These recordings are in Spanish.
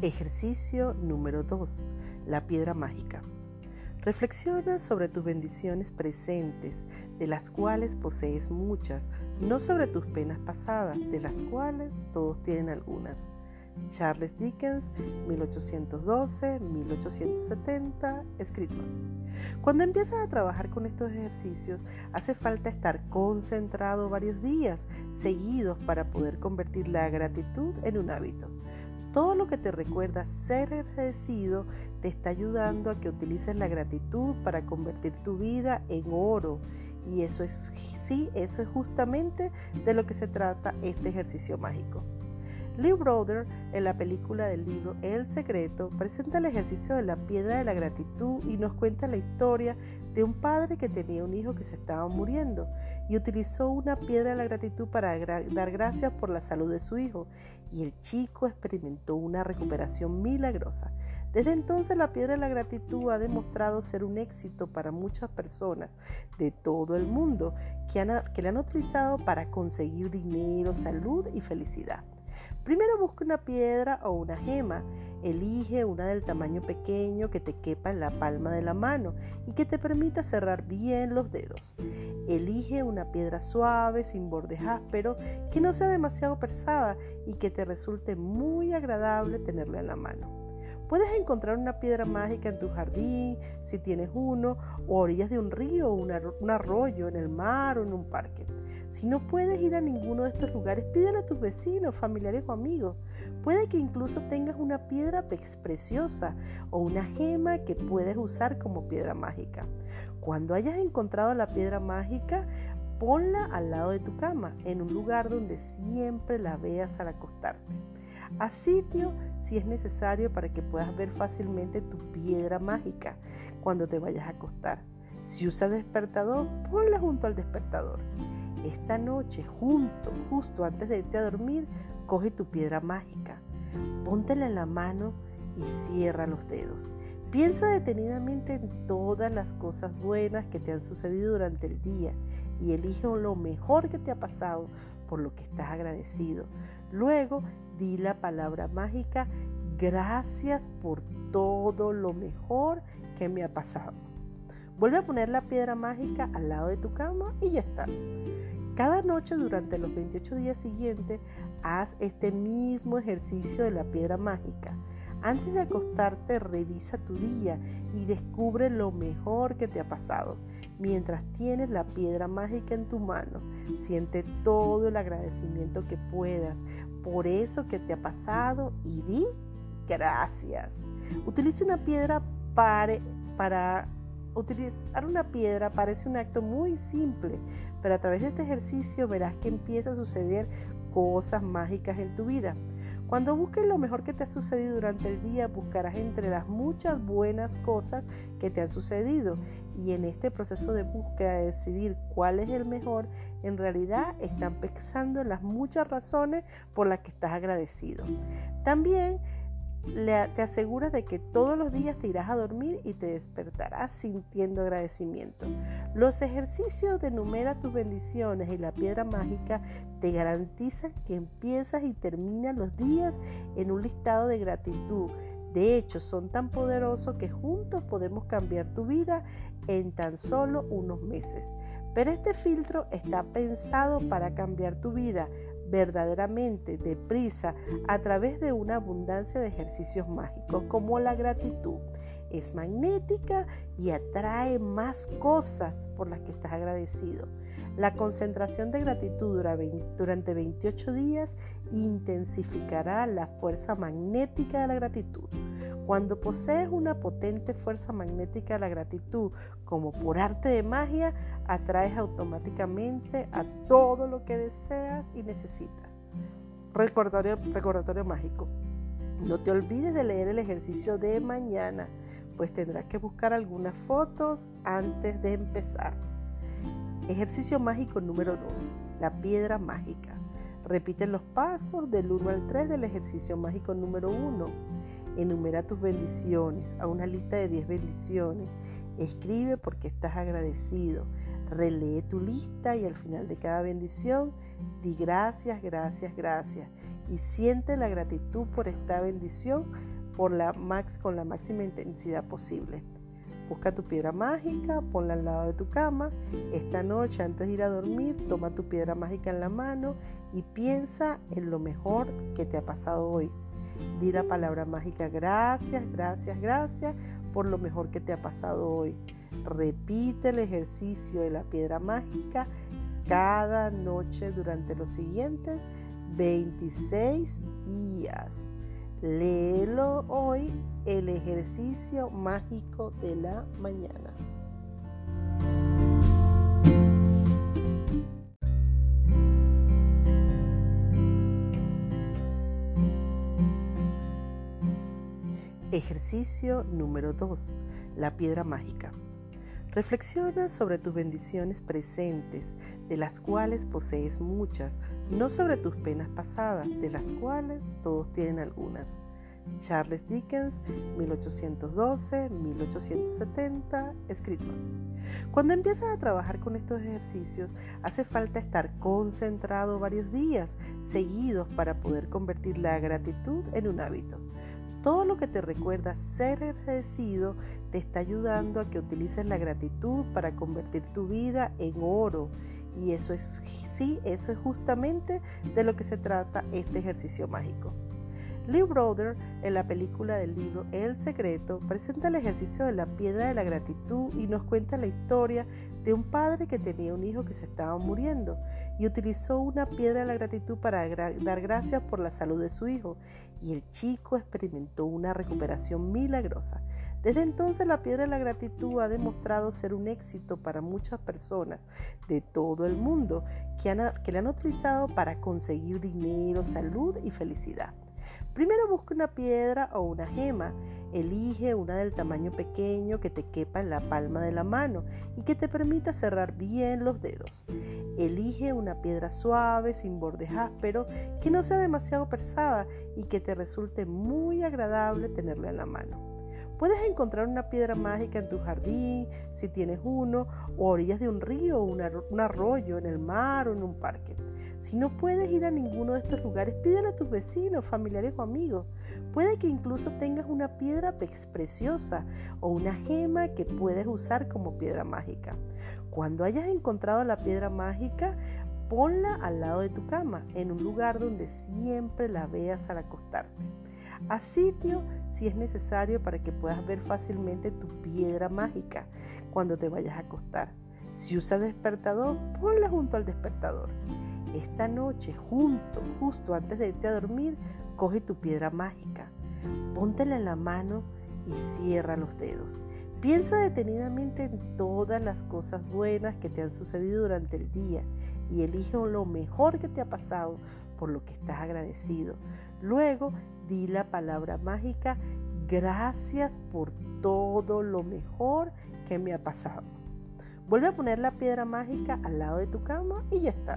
Ejercicio número 2. La piedra mágica. Reflexiona sobre tus bendiciones presentes, de las cuales posees muchas, no sobre tus penas pasadas, de las cuales todos tienen algunas. Charles Dickens, 1812-1870, escritor. Cuando empiezas a trabajar con estos ejercicios, hace falta estar concentrado varios días seguidos para poder convertir la gratitud en un hábito. Todo lo que te recuerda ser agradecido te está ayudando a que utilices la gratitud para convertir tu vida en oro. Y eso es, sí, eso es justamente de lo que se trata este ejercicio mágico. Lee Brother, en la película del libro El Secreto, presenta el ejercicio de la piedra de la gratitud y nos cuenta la historia de un padre que tenía un hijo que se estaba muriendo y utilizó una piedra de la gratitud para dar gracias por la salud de su hijo y el chico experimentó una recuperación milagrosa. Desde entonces la piedra de la gratitud ha demostrado ser un éxito para muchas personas de todo el mundo que, que la han utilizado para conseguir dinero, salud y felicidad. Primero busca una piedra o una gema. Elige una del tamaño pequeño que te quepa en la palma de la mano y que te permita cerrar bien los dedos. Elige una piedra suave, sin bordes ásperos, que no sea demasiado pesada y que te resulte muy agradable tenerla en la mano. Puedes encontrar una piedra mágica en tu jardín, si tienes uno, o orillas de un río, un arroyo, en el mar o en un parque. Si no puedes ir a ninguno de estos lugares, pídele a tus vecinos, familiares o amigos. Puede que incluso tengas una piedra preciosa o una gema que puedes usar como piedra mágica. Cuando hayas encontrado la piedra mágica, ponla al lado de tu cama, en un lugar donde siempre la veas al acostarte a sitio si es necesario para que puedas ver fácilmente tu piedra mágica cuando te vayas a acostar. Si usas despertador, ponla junto al despertador. Esta noche, junto, justo antes de irte a dormir, coge tu piedra mágica, póntela en la mano y cierra los dedos. Piensa detenidamente en todas las cosas buenas que te han sucedido durante el día y elige lo mejor que te ha pasado por lo que estás agradecido. Luego di la palabra mágica, gracias por todo lo mejor que me ha pasado. Vuelve a poner la piedra mágica al lado de tu cama y ya está. Cada noche durante los 28 días siguientes, haz este mismo ejercicio de la piedra mágica. Antes de acostarte, revisa tu día y descubre lo mejor que te ha pasado. Mientras tienes la piedra mágica en tu mano, siente todo el agradecimiento que puedas por eso que te ha pasado y di gracias. Utiliza una piedra para, para utilizar una piedra parece un acto muy simple, pero a través de este ejercicio verás que empieza a suceder cosas mágicas en tu vida. Cuando busques lo mejor que te ha sucedido durante el día, buscarás entre las muchas buenas cosas que te han sucedido. Y en este proceso de búsqueda de decidir cuál es el mejor, en realidad están pensando en las muchas razones por las que estás agradecido. También te aseguras de que todos los días te irás a dormir y te despertarás sintiendo agradecimiento. Los ejercicios de Numera tus bendiciones y la piedra mágica te garantizan que empiezas y terminas los días en un listado de gratitud. De hecho, son tan poderosos que juntos podemos cambiar tu vida en tan solo unos meses. Pero este filtro está pensado para cambiar tu vida verdaderamente deprisa a través de una abundancia de ejercicios mágicos como la gratitud. Es magnética y atrae más cosas por las que estás agradecido. La concentración de gratitud durante 28 días intensificará la fuerza magnética de la gratitud. Cuando posees una potente fuerza magnética de la gratitud, como por arte de magia, atraes automáticamente a todo lo que deseas y necesitas. Recordatorio, mágico. No te olvides de leer el ejercicio de mañana, pues tendrás que buscar algunas fotos antes de empezar. Ejercicio mágico número 2. La piedra mágica. Repite los pasos del 1 al 3 del ejercicio mágico número 1 Enumera tus bendiciones a una lista de 10 bendiciones. Escribe porque estás agradecido. Relee tu lista y al final de cada bendición di gracias, gracias, gracias. Y siente la gratitud por esta bendición por la max, con la máxima intensidad posible. Busca tu piedra mágica, ponla al lado de tu cama. Esta noche, antes de ir a dormir, toma tu piedra mágica en la mano y piensa en lo mejor que te ha pasado hoy. Di la palabra mágica gracias, gracias, gracias por lo mejor que te ha pasado hoy. Repite el ejercicio de la piedra mágica cada noche durante los siguientes 26 días. Léelo hoy, el ejercicio mágico de la mañana. Ejercicio número 2. La piedra mágica. Reflexiona sobre tus bendiciones presentes, de las cuales posees muchas, no sobre tus penas pasadas, de las cuales todos tienen algunas. Charles Dickens, 1812-1870, escritor. Cuando empiezas a trabajar con estos ejercicios, hace falta estar concentrado varios días seguidos para poder convertir la gratitud en un hábito. Todo lo que te recuerda ser agradecido te está ayudando a que utilices la gratitud para convertir tu vida en oro. Y eso es, sí, eso es justamente de lo que se trata este ejercicio mágico. Lee Brother, en la película del libro El Secreto, presenta el ejercicio de la piedra de la gratitud y nos cuenta la historia de un padre que tenía un hijo que se estaba muriendo y utilizó una piedra de la gratitud para dar gracias por la salud de su hijo y el chico experimentó una recuperación milagrosa. Desde entonces la piedra de la gratitud ha demostrado ser un éxito para muchas personas de todo el mundo que, la han utilizado para conseguir dinero, salud y felicidad. Primero busca una piedra o una gema. Elige una del tamaño pequeño que te quepa en la palma de la mano y que te permita cerrar bien los dedos. Elige una piedra suave, sin bordes ásperos, que no sea demasiado pesada y que te resulte muy agradable tenerla en la mano. Puedes encontrar una piedra mágica en tu jardín, si tienes uno, o a orillas de un río, un arroyo, en el mar o en un parque. Si no puedes ir a ninguno de estos lugares, pídele a tus vecinos, familiares o amigos. Puede que incluso tengas una piedra preciosa o una gema que puedes usar como piedra mágica. Cuando hayas encontrado la piedra mágica, ponla al lado de tu cama, en un lugar donde siempre la veas al acostarte a sitio si es necesario para que puedas ver fácilmente tu piedra mágica cuando te vayas a acostar. Si usas despertador, ponla junto al despertador. Esta noche, junto, justo antes de irte a dormir, coge tu piedra mágica, póntela en la mano y cierra los dedos. Piensa detenidamente en todas las cosas buenas que te han sucedido durante el día y elige lo mejor que te ha pasado por lo que estás agradecido. Luego di la palabra mágica, gracias por todo lo mejor que me ha pasado. Vuelve a poner la piedra mágica al lado de tu cama y ya está.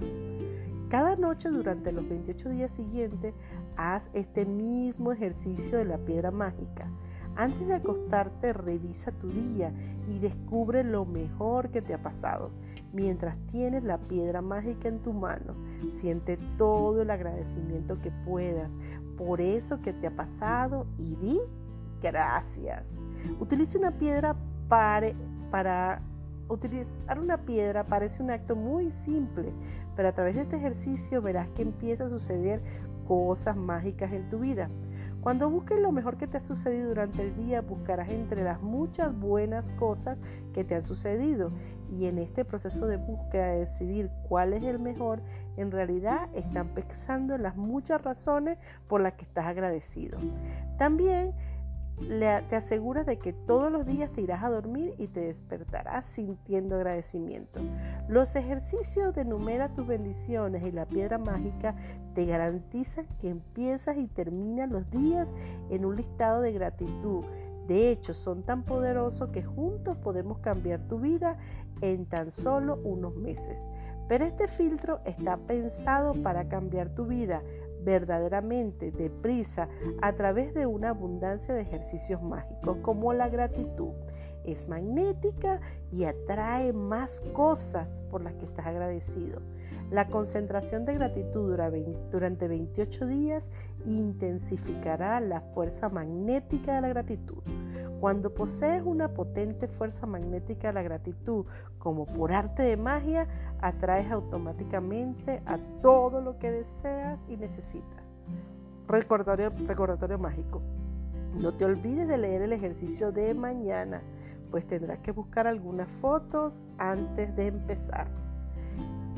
Cada noche durante los 28 días siguientes haz este mismo ejercicio de la piedra mágica. Antes de acostarte, revisa tu día y descubre lo mejor que te ha pasado. Mientras tienes la piedra mágica en tu mano, siente todo el agradecimiento que puedas por eso que te ha pasado y di gracias. Utiliza una piedra para, para utilizar una piedra parece un acto muy simple, pero a través de este ejercicio verás que empieza a suceder cosas mágicas en tu vida. Cuando busques lo mejor que te ha sucedido durante el día, buscarás entre las muchas buenas cosas que te han sucedido. Y en este proceso de búsqueda de decidir cuál es el mejor, en realidad están pensando en las muchas razones por las que estás agradecido. También te aseguras de que todos los días te irás a dormir y te despertarás sintiendo agradecimiento. Los ejercicios de numera tus bendiciones y la piedra mágica te garantizan que empiezas y terminas los días en un listado de gratitud. De hecho, son tan poderosos que juntos podemos cambiar tu vida en tan solo unos meses. Pero este filtro está pensado para cambiar tu vida verdaderamente deprisa a través de una abundancia de ejercicios mágicos como la gratitud. es magnética y atrae más cosas por las que estás agradecido. La concentración de gratitud durante 28 días intensificará la fuerza magnética de la gratitud. Cuando posees una potente fuerza magnética de la gratitud, como por arte de magia, atraes automáticamente a todo lo que deseas y necesitas. Recordatorio, recordatorio mágico. No te olvides de leer el ejercicio de mañana, pues tendrás que buscar algunas fotos antes de empezar.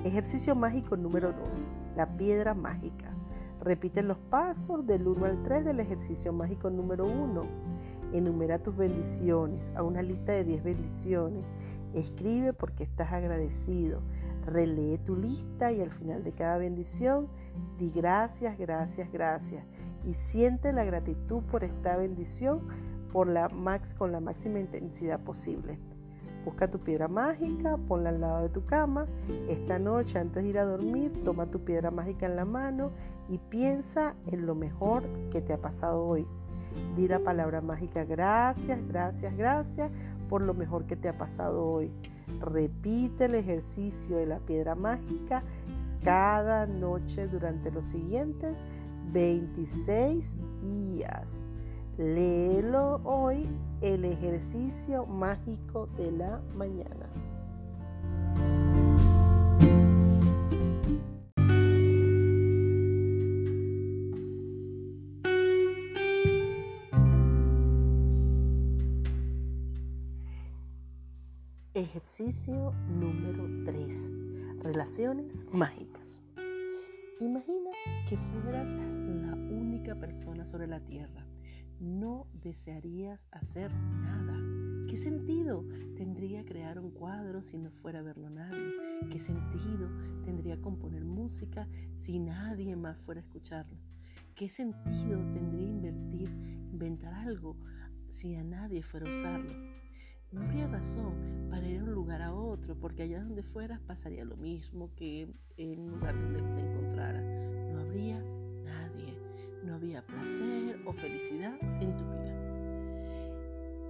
Ejercicio mágico número 2. La piedra mágica. Repite los pasos del 1 al 3 del ejercicio mágico número 1 Enumera tus bendiciones a una lista de 10 bendiciones. Escribe porque estás agradecido. Relee tu lista y al final de cada bendición di gracias, gracias, gracias. Y siente la gratitud por esta bendición por la max, con la máxima intensidad posible. Busca tu piedra mágica, ponla al lado de tu cama. Esta noche, antes de ir a dormir, toma tu piedra mágica en la mano y piensa en lo mejor que te ha pasado hoy. Di la palabra mágica gracias, gracias, gracias por lo mejor que te ha pasado hoy. Repite el ejercicio de la piedra mágica cada noche durante los siguientes 26 días. Léelo hoy el ejercicio mágico de la mañana. Ejercicio número 3. Relaciones mágicas. Imagina que fueras la única persona sobre la Tierra. No desearías hacer nada. ¿Qué sentido tendría crear un cuadro si no fuera a verlo nadie? ¿Qué sentido tendría componer música si nadie más fuera a escucharlo? ¿Qué sentido tendría invertir, inventar algo si a nadie fuera a usarlo? No habría razón para ir de un lugar a otro, porque allá donde fueras pasaría lo mismo que en un lugar donde te encontrara. No habría nadie, no había placer o felicidad en tu vida.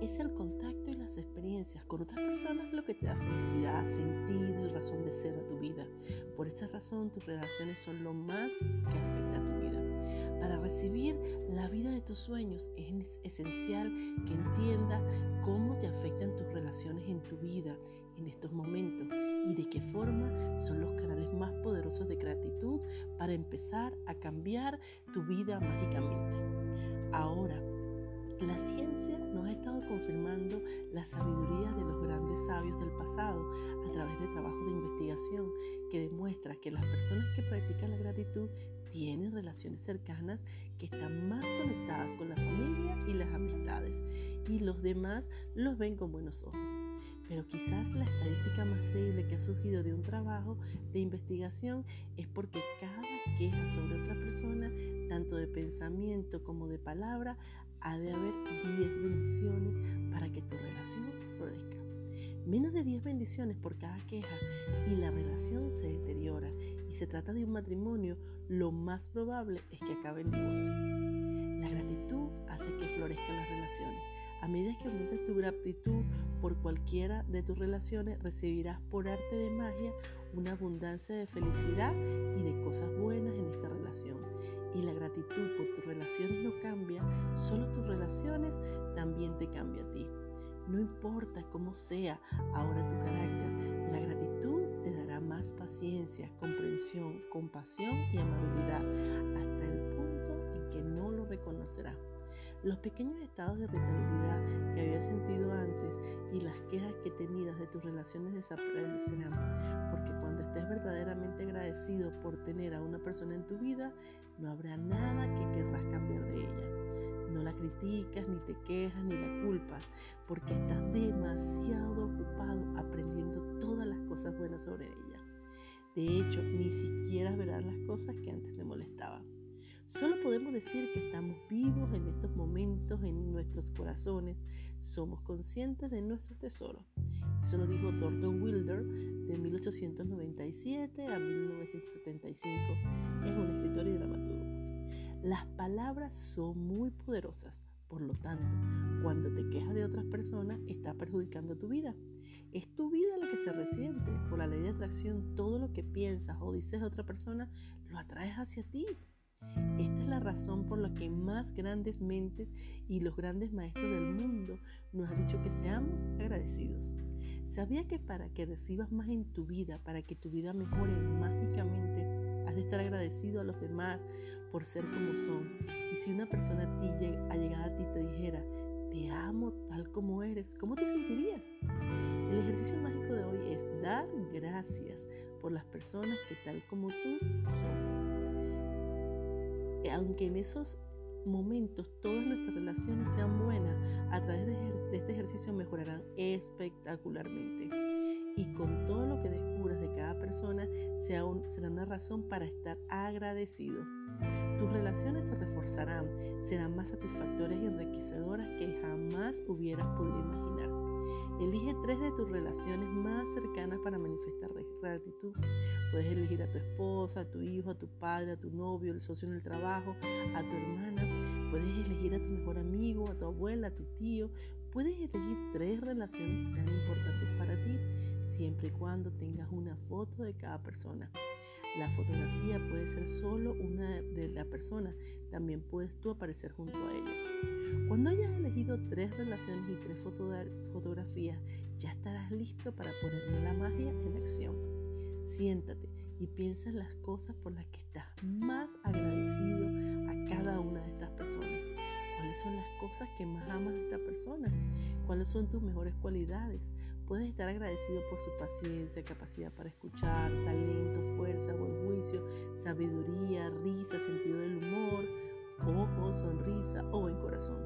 Es el contacto y las experiencias con otras personas lo que te da felicidad, sentido y razón de ser a tu vida. Por esa razón tus relaciones son lo más que afecta a tu vida. La vida de tus sueños es esencial que entiendas cómo te afectan tus relaciones en tu vida en estos momentos y de qué forma son los canales más poderosos de gratitud para empezar a cambiar tu vida mágicamente. Ahora, la ciencia nos ha estado confirmando la sabiduría de los grandes sabios del pasado a través de trabajos de investigación que demuestra que las personas que practican la gratitud tienen relaciones cercanas que están más conectadas con la familia y las amistades y los demás los ven con buenos ojos. Pero quizás la estadística más creíble que ha surgido de un trabajo de investigación es porque cada queja sobre otra persona, tanto de pensamiento como de palabra, ha de haber 10 bendiciones para que tu relación florezca. Menos de 10 bendiciones por cada queja y la relación se deteriora se trata de un matrimonio lo más probable es que acabe en divorcio. La gratitud hace que florezcan las relaciones. A medida que aumentes tu gratitud por cualquiera de tus relaciones, recibirás por arte de magia una abundancia de felicidad y de cosas buenas en esta relación. Y la gratitud por tus relaciones no cambia, solo tus relaciones también te cambia a ti. No importa cómo sea ahora tu carácter, paciencia, comprensión, compasión y amabilidad hasta el punto en que no lo reconocerá. Los pequeños estados de irritabilidad que habías sentido antes y las quejas que tenías de tus relaciones desaparecerán, porque cuando estés verdaderamente agradecido por tener a una persona en tu vida, no habrá nada que querrás cambiar de ella. No la criticas, ni te quejas, ni la culpas, porque estás demasiado ocupado aprendiendo todas las cosas buenas sobre ella. De hecho, ni siquiera verán las cosas que antes te molestaban. Solo podemos decir que estamos vivos en estos momentos en nuestros corazones. Somos conscientes de nuestros tesoros. Eso lo dijo Thornton Wilder de 1897 a 1975. Es un escritor y dramaturgo. Las palabras son muy poderosas, Por lo tanto, cuando te quejas de otras personas, está perjudicando tu vida. Es tu vida la que se resiente. Por la ley de atracción, todo lo que piensas o dices de otra persona, lo atraes hacia ti. Esta es la razón por la que más grandes mentes y los grandes maestros del mundo nos han dicho que seamos agradecidos. ¿Sabía que para que recibas más en tu vida, para que tu vida mejore mágicamente, has de estar agradecido a los demás por ser como son? Y si una persona a ti, llegada a ti te dijera, te amo tal como eres, ¿cómo te sentirías? El ejercicio mágico de hoy es dar gracias por las personas que tal como tú son. Aunque en esos momentos todas nuestras relaciones sean buenas, a través de, este ejercicio mejorarán espectacularmente. Y con todo lo que descubras de cada persona, será una razón para estar agradecido. Tus relaciones se reforzarán, serán más satisfactorias y enriquecedoras que jamás hubieras podido imaginar. Elige tres de tus relaciones más cercanas para manifestar gratitud. Puedes elegir a tu esposa, a tu hijo, a tu padre, a tu novio, el socio en el trabajo, a tu hermana. Puedes elegir a tu mejor amigo, a tu abuela, a tu tío. Puedes elegir tres relaciones que sean importantes para ti, siempre y cuando tengas una foto de cada persona. La fotografía puede ser solo una de la persona, también puedes tú aparecer junto a ella. Cuando hayas elegido tres relaciones y tres fotografías, ya estarás listo para poner la magia en acción. Siéntate y piensa en las cosas por las que estás más agradecido a cada una de estas personas. ¿Cuáles son las cosas que más amas de esta persona? ¿Cuáles son tus mejores cualidades? Puedes estar agradecido por su paciencia, capacidad para escuchar, talento, fuerza, buen juicio, sabiduría, risa, sentido del humor, ojo, sonrisa o buen corazón.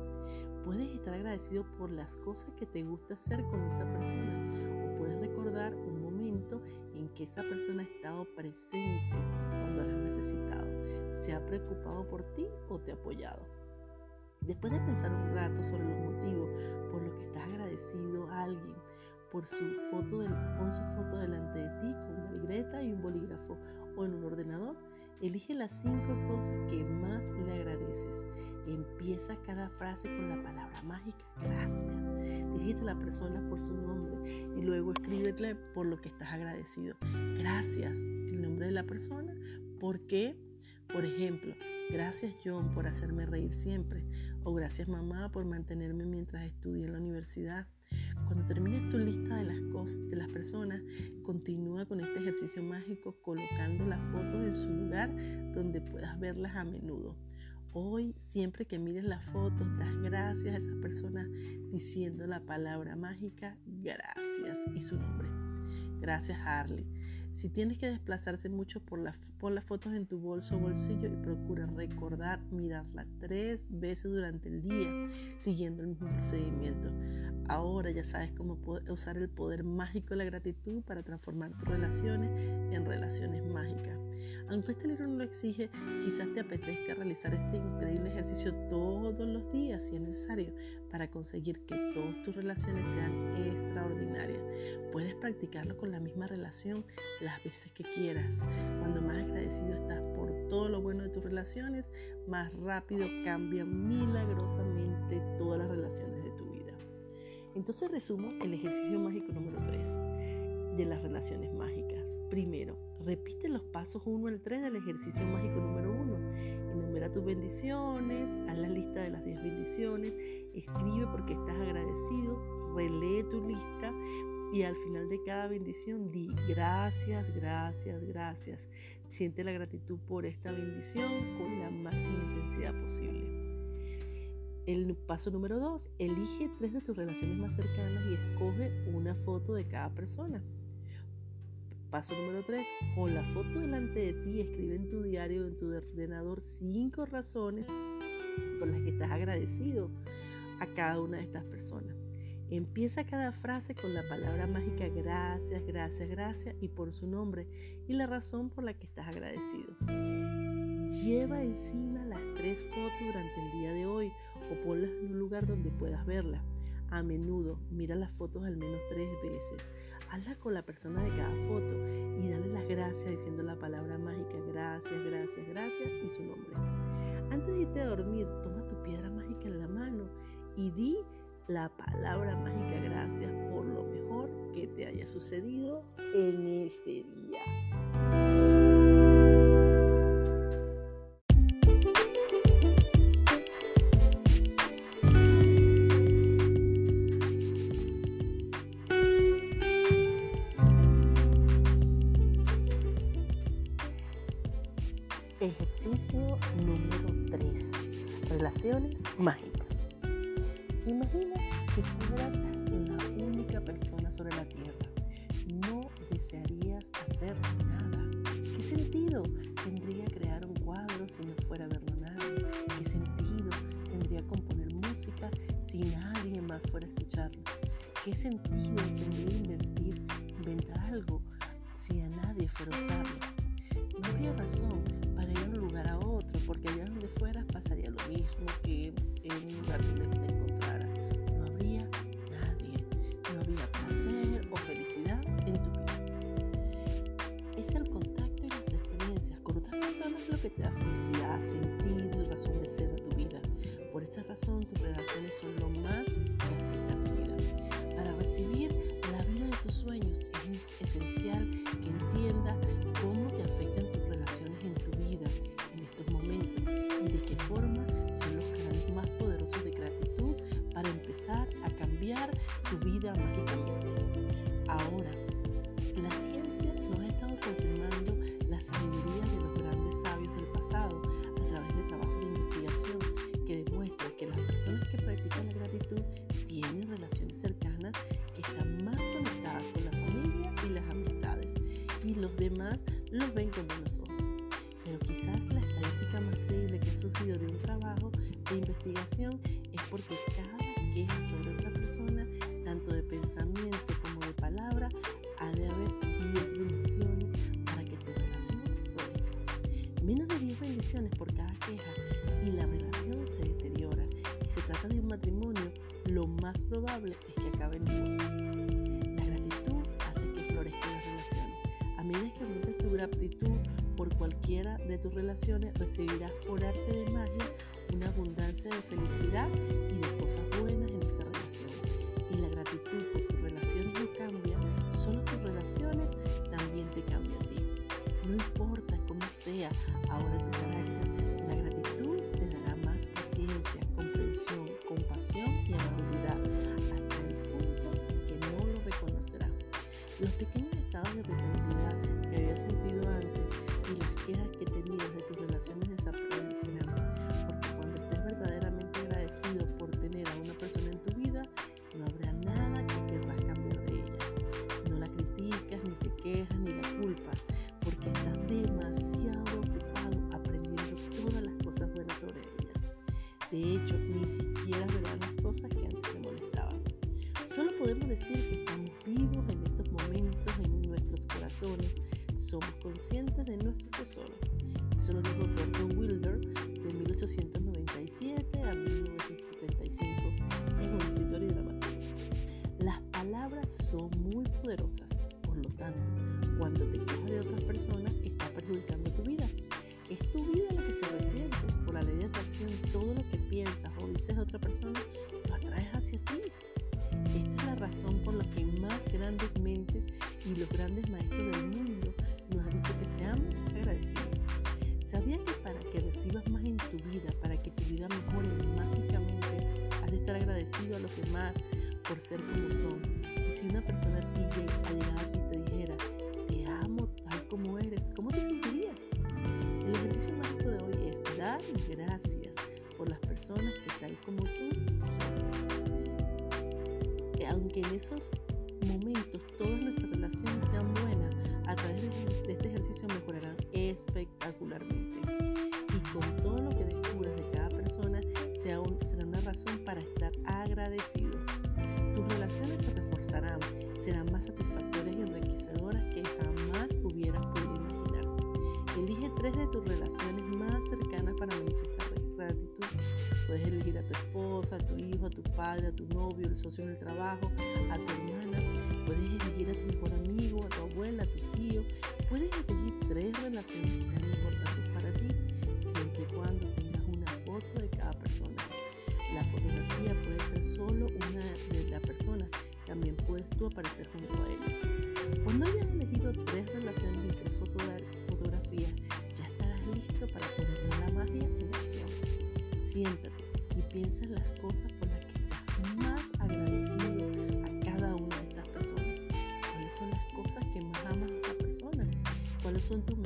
Puedes estar agradecido por las cosas que te gusta hacer con esa persona o puedes recordar un momento en que esa persona ha estado presente cuando la has necesitado, se ha preocupado por ti o te ha apoyado. Después de pensar un rato sobre los motivos por los que estás agradecido a alguien, por su foto pon su foto delante de ti con una libreta y un bolígrafo o en un ordenador. Elige las cinco cosas que más le agradeces. Empieza cada frase con la palabra mágica gracias. Dirígete a la persona por su nombre y luego escríbele por lo que estás agradecido. Gracias, el nombre de la persona. ¿Por qué? Por ejemplo, gracias John por hacerme reír siempre. O gracias mamá por mantenerme mientras estudié en la universidad. Cuando termines tu lista de las cosas, de las personas, continúa con este ejercicio mágico colocando las fotos en su lugar donde puedas verlas a menudo. Hoy, siempre que mires las fotos, das gracias a esa persona diciendo la palabra mágica gracias y su nombre. Gracias, Harley. Si tienes que desplazarse mucho por las, pon las fotos en tu bolso o bolsillo y procura recordar mirarla tres veces durante el día, siguiendo el mismo procedimiento. Ahora ya sabes cómo usar el poder mágico de la gratitud para transformar tus relaciones en relaciones mágicas. Aunque este libro no lo exige, quizás te apetezca realizar este increíble ejercicio todos los días si es necesario para conseguir que todas tus relaciones sean extraordinarias. Puedes practicarlo con la misma relación las veces que quieras. Cuando más agradecido estás por todo lo bueno de tus relaciones, más rápido cambian milagrosamente todas las relaciones de tu vida. Entonces resumo el ejercicio mágico número 3 de las relaciones mágicas. Primero, repite los pasos 1 al 3 del ejercicio mágico número 1. Enumera tus bendiciones, haz la lista de las 10 bendiciones, escribe porque estás agradecido, relee tu lista y al final de cada bendición di gracias, gracias, gracias. Siente la gratitud por esta bendición con la máxima intensidad posible. El paso número dos, elige tres de tus relaciones más cercanas y escoge una foto de cada persona. Paso número tres, con la foto delante de ti, escribe en tu diario, en tu ordenador, cinco razones por las que estás agradecido a cada una de estas personas. Empieza cada frase con la palabra mágica gracias, gracias, gracias y por su nombre y la razón por la que estás agradecido. Lleva encima las tres fotos durante el día de hoy o ponlas en un lugar donde puedas verla. A menudo mira las fotos al menos tres veces. Hazla con la persona de cada foto y dale las gracias diciendo la palabra mágica gracias, gracias, gracias y su nombre. Antes de irte a dormir, toma tu piedra mágica en la mano y di la palabra mágica gracias por lo mejor que te haya sucedido en este día. Más fuera a escucharlo? ¿Qué sentido tendría invertir, inventar algo si a nadie fuera a? No habría razón porque allá donde fueras pasaría lo mismo que en un lugar donde te encontrara. No habría nadie, no habría placer o felicidad en tu vida. Es el contacto y las experiencias con otras personas lo que te da felicidad, sentido y razón de ser a tu vida. Por esta razón tus relaciones son lo más esencial porque cada queja sobre otra persona, tanto de pensamiento como de palabra, ha de haber 10 bendiciones para que tu relación florezca. Menos de 10 bendiciones por cada queja y la relación se deteriora. Y se trata de un matrimonio, lo más probable es que acabe en divorcio. La gratitud hace que florezcan las relaciones. A medida que aumentes tu gratitud, por cualquiera de tus relaciones recibirás conscientes de nuestro tesoro. Eso lo dijo Gordon Wilder de 1897 a 1975. Por ser como son? Y si una persona a ti llegara a ti te dijera, te amo tal como eres, ¿cómo te sentirías? El ejercicio mágico de hoy es dar gracias por las personas que tal como tú son. Aunque en esos momentos todas nuestras relaciones sean buenas, a través de este ejercicio mejorarán espectacularmente. Y con todo a tu novio, el socio en el trabajo, a tu hermana. Puedes elegir a tu mejor amigo, a tu abuela, a tu tío. Puedes elegir tres relaciones ¿Cuáles son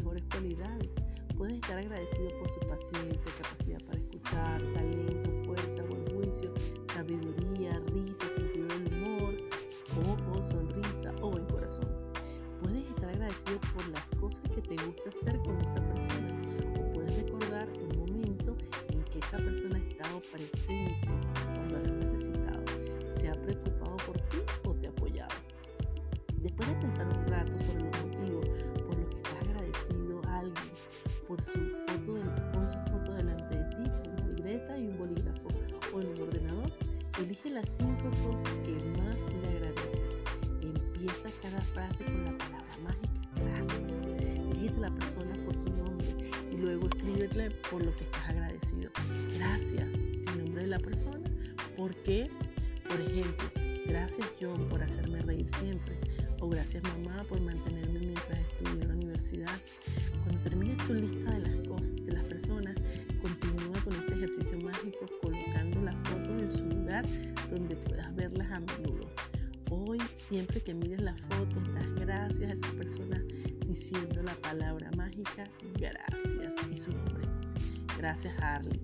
por lo que estás agradecido. Gracias, el nombre de la persona. ¿Por qué? Por ejemplo, gracias John por hacerme reír siempre. O gracias mamá por mantenerme mientras estudié en la universidad. Cuando termines tu lista de las cosas, de las personas, continúa con este ejercicio mágico colocando las fotos en su lugar donde puedas verlas a menudo. Hoy, siempre que mires las fotos, das gracias a esa persona diciendo la palabra mágica gracias y su nombre. Gracias Harley.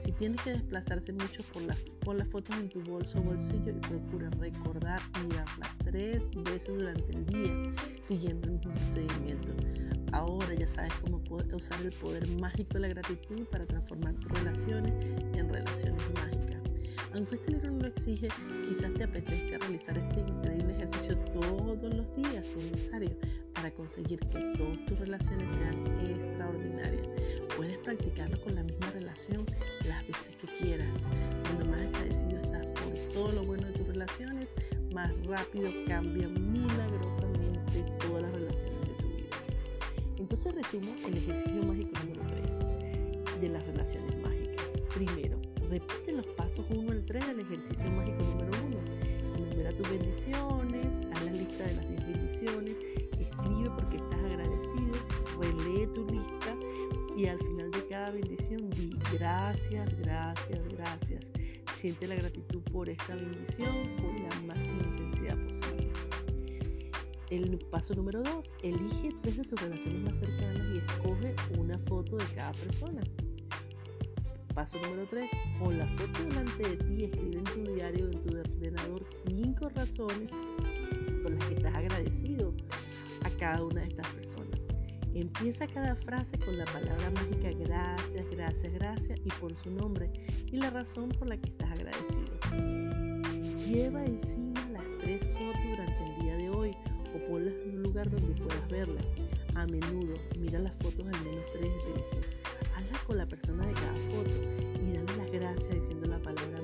Si tienes que desplazarse mucho por las, pon las fotos en tu bolso o bolsillo y procura recordar mirarlas tres veces durante el día, siguiendo el mismo procedimiento. Ahora ya sabes cómo usar el poder mágico de la gratitud para transformar tus relaciones en relaciones mágicas. Aunque este libro no lo exige, quizás te apetezca realizar este increíble ejercicio todos los días si es necesario para conseguir que todas tus relaciones sean extraordinarias. Puedes practicarlo con la misma relación las veces que quieras. Cuando más agradecido estás por todo lo bueno de tus relaciones, más rápido cambian milagrosamente todas las relaciones de tu vida. Entonces resumo el ejercicio mágico número 3 de las relaciones mágicas. Primero, repite los pasos 1 al 3 del ejercicio mágico número 1. Enumera tus bendiciones, haz la lista de las 10 bendiciones, escribe porque estás agradecido, relee tu lista y al final de cada bendición di gracias, gracias, gracias. Siente la gratitud por esta bendición con la máxima intensidad posible. El paso número 2, elige tres de tus relaciones más cercanas y escoge una foto de cada persona. Paso número 3, pon la foto delante de ti y escribe en tu diario o en tu ordenador cinco razones por las que estás agradecido a cada una de estas personas. Empieza cada frase con la palabra mágica gracias, gracias, gracias y por su nombre y la razón por la que estás agradecido. Lleva encima las tres fotos durante el día de hoy o ponlas en un lugar donde puedas verlas. A menudo mira las fotos al menos tres veces. Con la persona de cada foto y dale las gracias diciendo la palabra